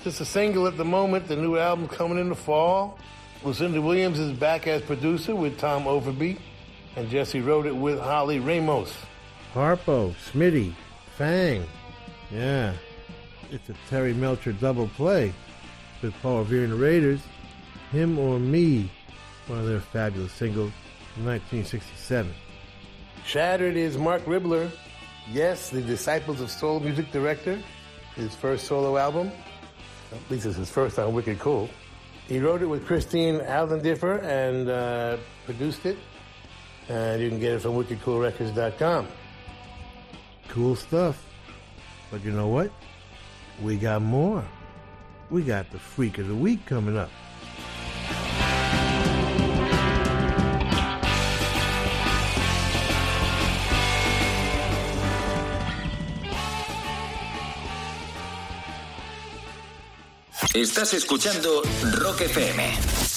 just a single at the moment, the new album coming in the fall. Lucinda Williams is back as producer with Tom Overby, and Jesse wrote it with Holly Ramos. Harpo, Smitty, Fang. Yeah, it's a Terry Melcher double play with Paul Revere and the Raiders. Him or Me, one of their fabulous singles from 1967. Shattered is Marc Ribler. Yes, the Disciples of Soul music director. His first solo album. At least it's his first on Wicked Cool. He wrote it with Christine Allen Differ and uh, produced it. And you can get it from wickedcoolrecords.com. Cool stuff. But you know what? We got more. We got the Freak of the Week coming up. Estás escuchando Rock FM.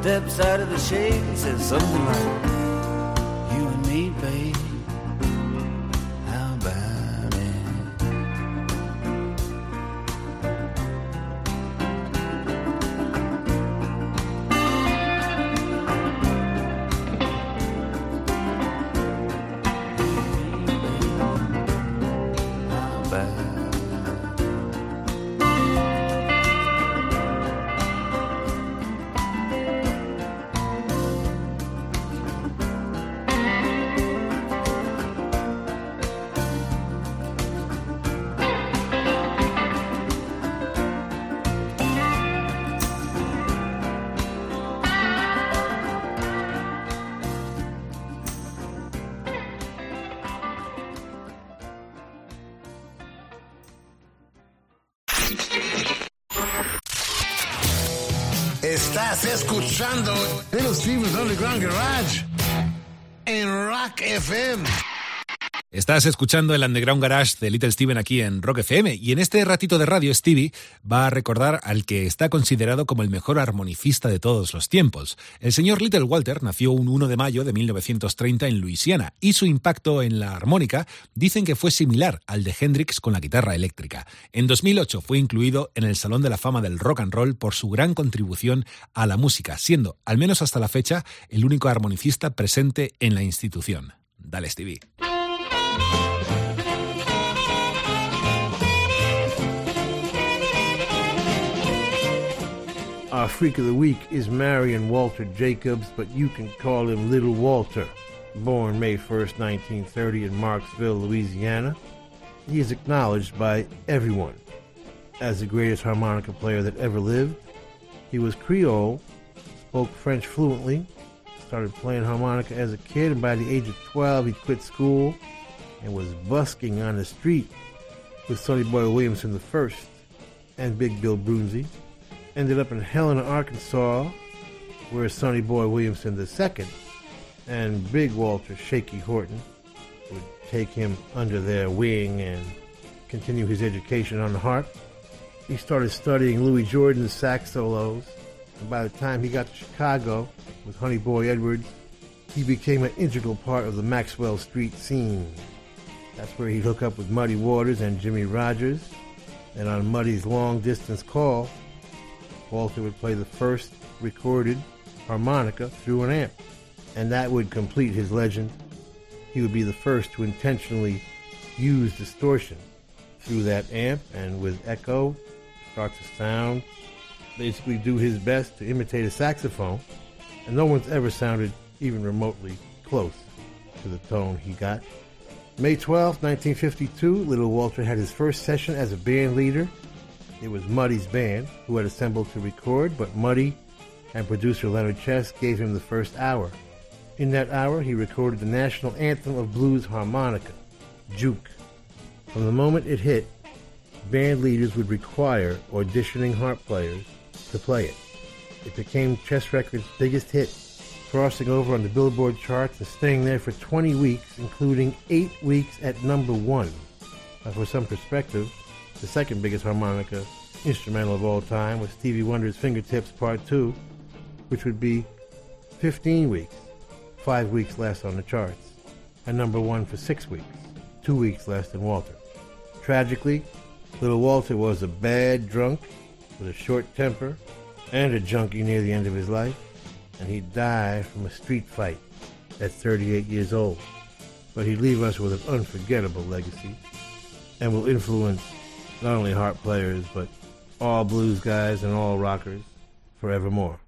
Steps out of the shade and says something like, Estás escuchando el Underground Garage de Little Steven aquí en Rock FM y en este ratito de radio Stevie va a recordar al que está considerado como el mejor armonicista de todos los tiempos. El señor Little Walter nació un 1 de mayo de 1930 en Luisiana y su impacto en la armónica dicen que fue similar al de Hendrix con la guitarra eléctrica. En 2008 fue incluido en el Salón de la Fama del Rock and Roll por su gran contribución a la música, siendo, al menos hasta la fecha, el único armonicista presente en la institución. Dale Stevie. Our freak of the week is Marion Walter Jacobs, but you can call him Little Walter. Born May 1st, 1930 in Marksville, Louisiana, he is acknowledged by everyone as the greatest harmonica player that ever lived. He was Creole, spoke French fluently, started playing harmonica as a kid, and by the age of 12, he quit school and was busking on the street with Sonny Boy Williamson the first and Big Bill Broonzy. Ended up in Helena, Arkansas, where Sonny Boy Williamson the second and Big Walter Shaky Horton would take him under their wing and continue his education on the harp. He started studying Louis Jordan's sax solos, and by the time he got to Chicago with Honey Boy Edwards, he became an integral part of the Maxwell Street scene. That's where he'd hook up with Muddy Waters and Jimmy Rogers, and on Muddy's long distance call, Walter would play the first recorded harmonica through an amp, and that would complete his legend. He would be the first to intentionally use distortion through that amp and with echo start to sound, basically do his best to imitate a saxophone, and no one's ever sounded even remotely close to the tone he got. May 12, 1952, Little Walter had his first session as a band leader. It was Muddy's band who had assembled to record, but Muddy and producer Leonard Chess gave him the first hour. In that hour, he recorded the national anthem of blues harmonica, Juke. From the moment it hit, band leaders would require auditioning harp players to play it. It became Chess Records' biggest hit, crossing over on the Billboard charts and staying there for 20 weeks, including eight weeks at number one. Now, for some perspective, the second biggest harmonica instrumental of all time was Stevie Wonder's Fingertips Part 2, which would be 15 weeks, five weeks less on the charts, and number one for six weeks, two weeks less than Walter. Tragically, little Walter was a bad drunk with a short temper and a junkie near the end of his life, and he died from a street fight at 38 years old. But he'd leave us with an unforgettable legacy and will influence not only harp players, but all blues guys and all rockers forevermore.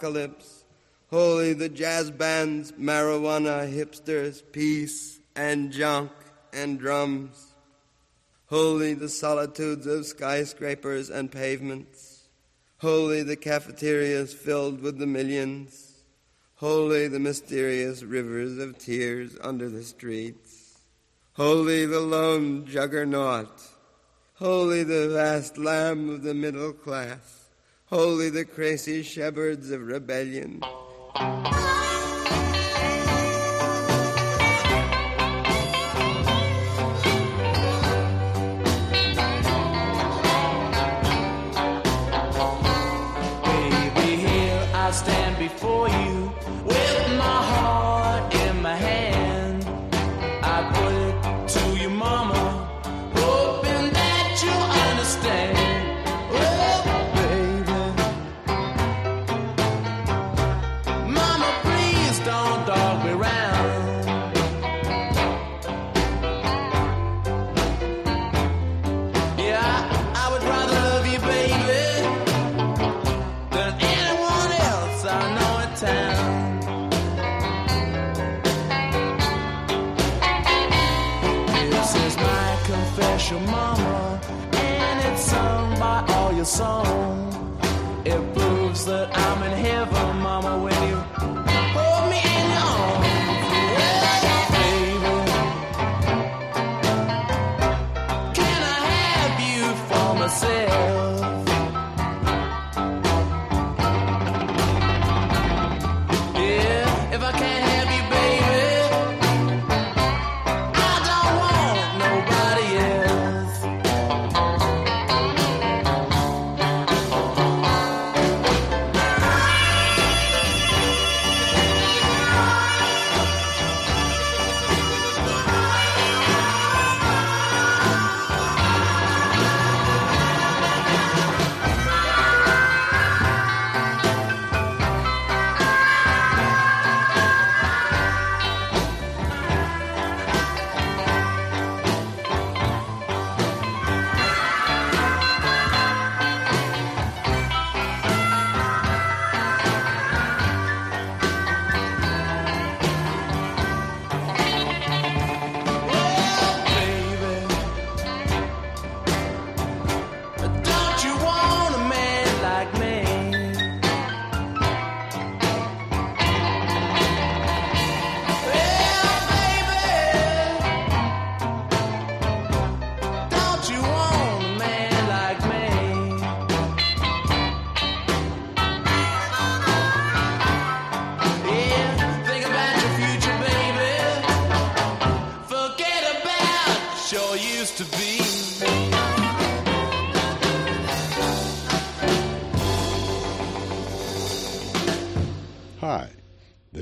apocalypse. Holy the jazz bands, marijuana, hipsters, peace and junk and drums. Holy the solitudes of skyscrapers and pavements. Holy the cafeterias filled with the millions. Holy the mysterious rivers of tears under the streets. Holy the lone juggernaut. Holy the vast lamb of the middle class. Holy the crazy shepherds of rebellion. Baby, here I stand before you.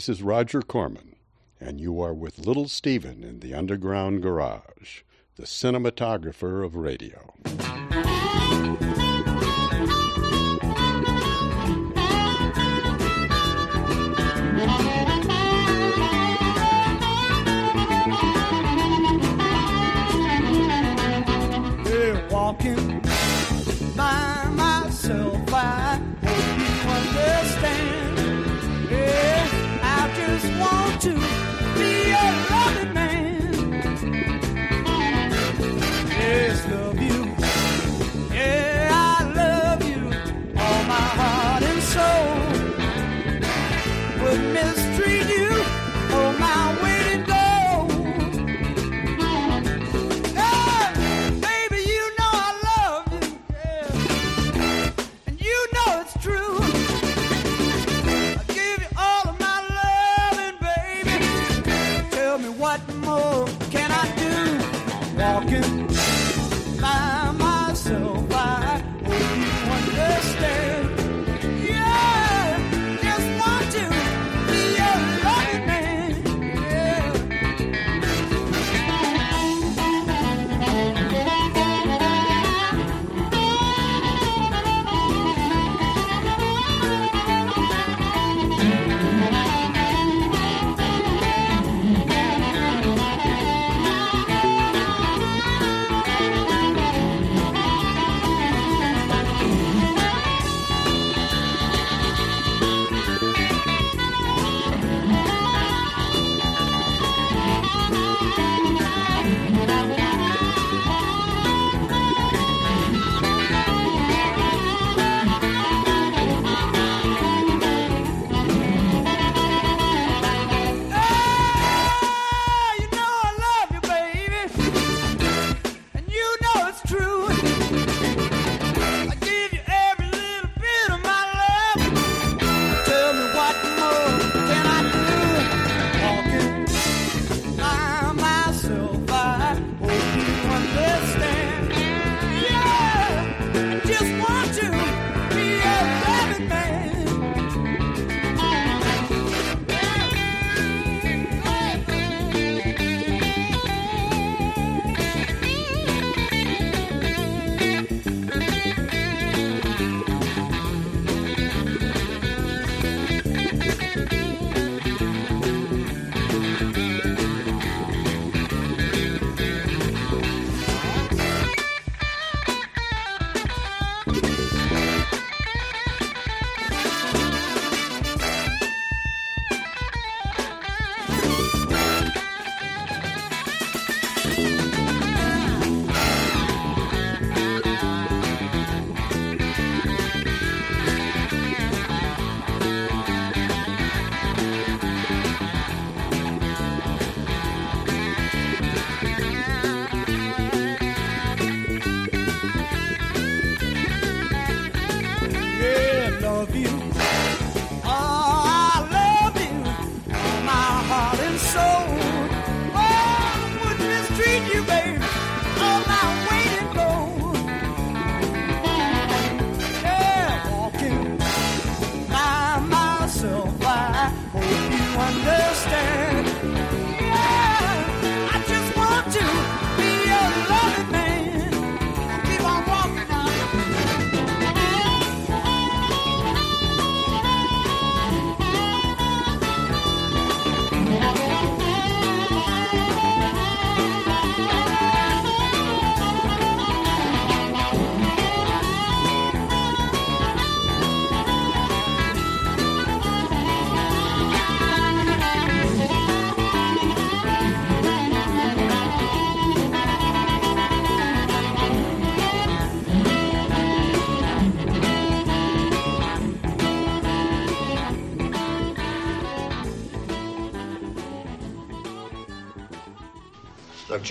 This is Roger Corman, and you are with Little Steven in the Underground Garage, the cinematographer of radio.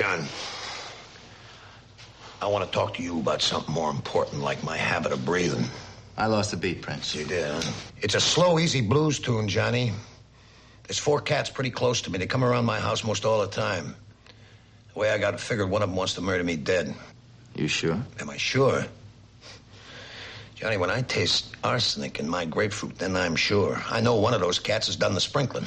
John. I want to talk to you about something more important, like my habit of breathing. I lost the beat, Prince. You did, huh? It's a slow, easy blues tune, Johnny. There's four cats pretty close to me. They come around my house most all the time. The way I got it figured, one of them wants to murder me dead. You sure? Am I sure? Johnny, when I taste arsenic in my grapefruit, then I'm sure. I know one of those cats has done the sprinkling.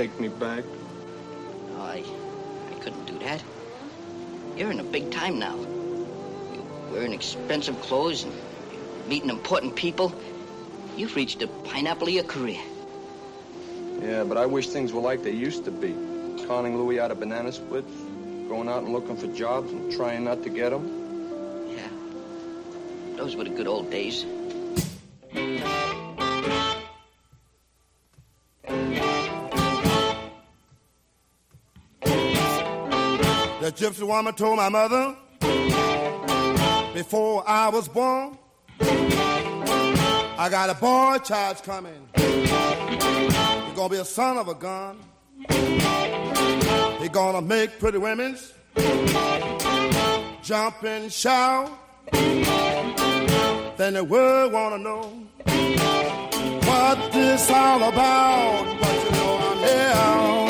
Take me back. I, I couldn't do that. You're in a big time now. You're wearing expensive clothes and meeting important people. You've reached the pineapple of your career. Yeah, but I wish things were like they used to be. Conning Louis out of banana splits, going out and looking for jobs and trying not to get them. Yeah. Those were the good old days. The gypsy woman told my mother before I was born, I got a boy child coming. He's gonna be a son of a gun. He's gonna make pretty women's jump and shout. Then the world wanna know what this all about. But you know I'm here.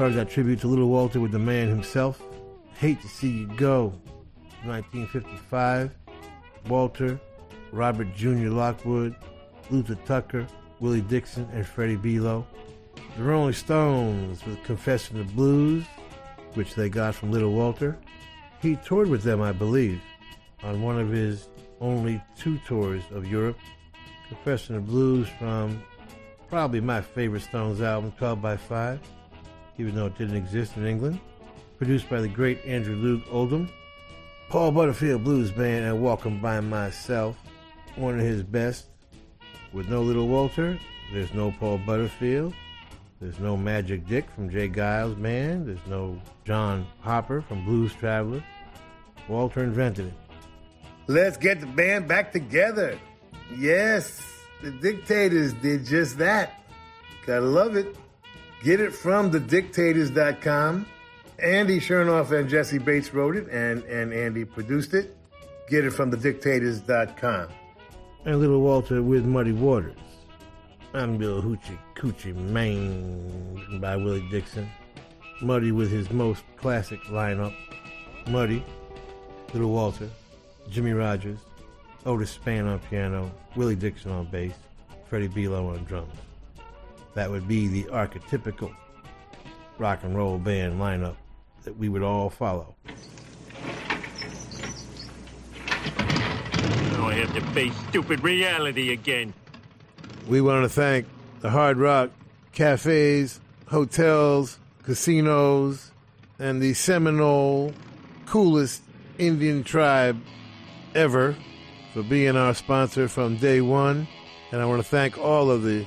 started that tribute to Little Walter with the man himself. Hate to See You Go, 1955. Walter, Robert Jr. Lockwood, Luther Tucker, Willie Dixon, and Freddie Below. The Rolling Stones with Confessin' the Blues, which they got from Little Walter. He toured with them, I believe, on one of his only two tours of Europe. Confessin' the Blues from probably my favorite Stones album, 12 by 5 even though it didn't exist in England. Produced by the great Andrew Loog Oldham. Paul Butterfield Blues Band and Walking by Myself. One of his best. With no Little Walter, there's no Paul Butterfield. There's no Magic Dick from J. Geils Band. There's no John Popper from Blues Traveler. Walter invented it. Let's get the band back together. Yes, the dictators did just that. Gotta love it. Get it from thedictators.com. Andy Shernoff and Jesse Bates wrote it, and, and Andy produced it. Get it from thedictators.com. And Little Walter with Muddy Waters. I'm Bill Hoochie Coochie Man by Willie Dixon. Muddy with his most classic lineup. Muddy, Little Walter, Jimmy Rogers, Otis Spann on piano, Willie Dixon on bass, Freddie Below on drums. That would be the archetypical rock and roll band lineup that we would all follow. Now I have to face stupid reality again. We want to thank the Hard Rock cafes, hotels, casinos, and the Seminole coolest Indian tribe ever for being our sponsor from day one. And I want to thank all of the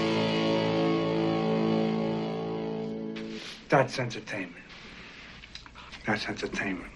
That's entertainment. That's entertainment.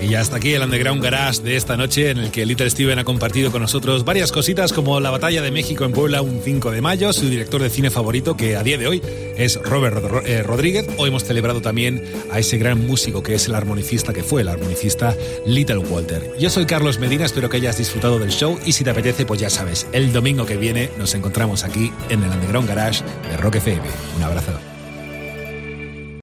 Y hasta aquí el Underground Garage de esta noche, en el que Little Steven ha compartido con nosotros varias cositas como la batalla de México en Puebla un 5 de mayo, su director de cine favorito, que a día de hoy es Robert Ro- eh, Rodríguez. Hoy hemos celebrado también a ese gran músico que es el armonicista, que fue el armonicista Little Walter. Yo soy Carlos Medina, espero que hayas disfrutado del show y si te apetece, pues ya sabes, el domingo que viene nos encontramos aquí en el Underground Garage de Rock FM. Un abrazo.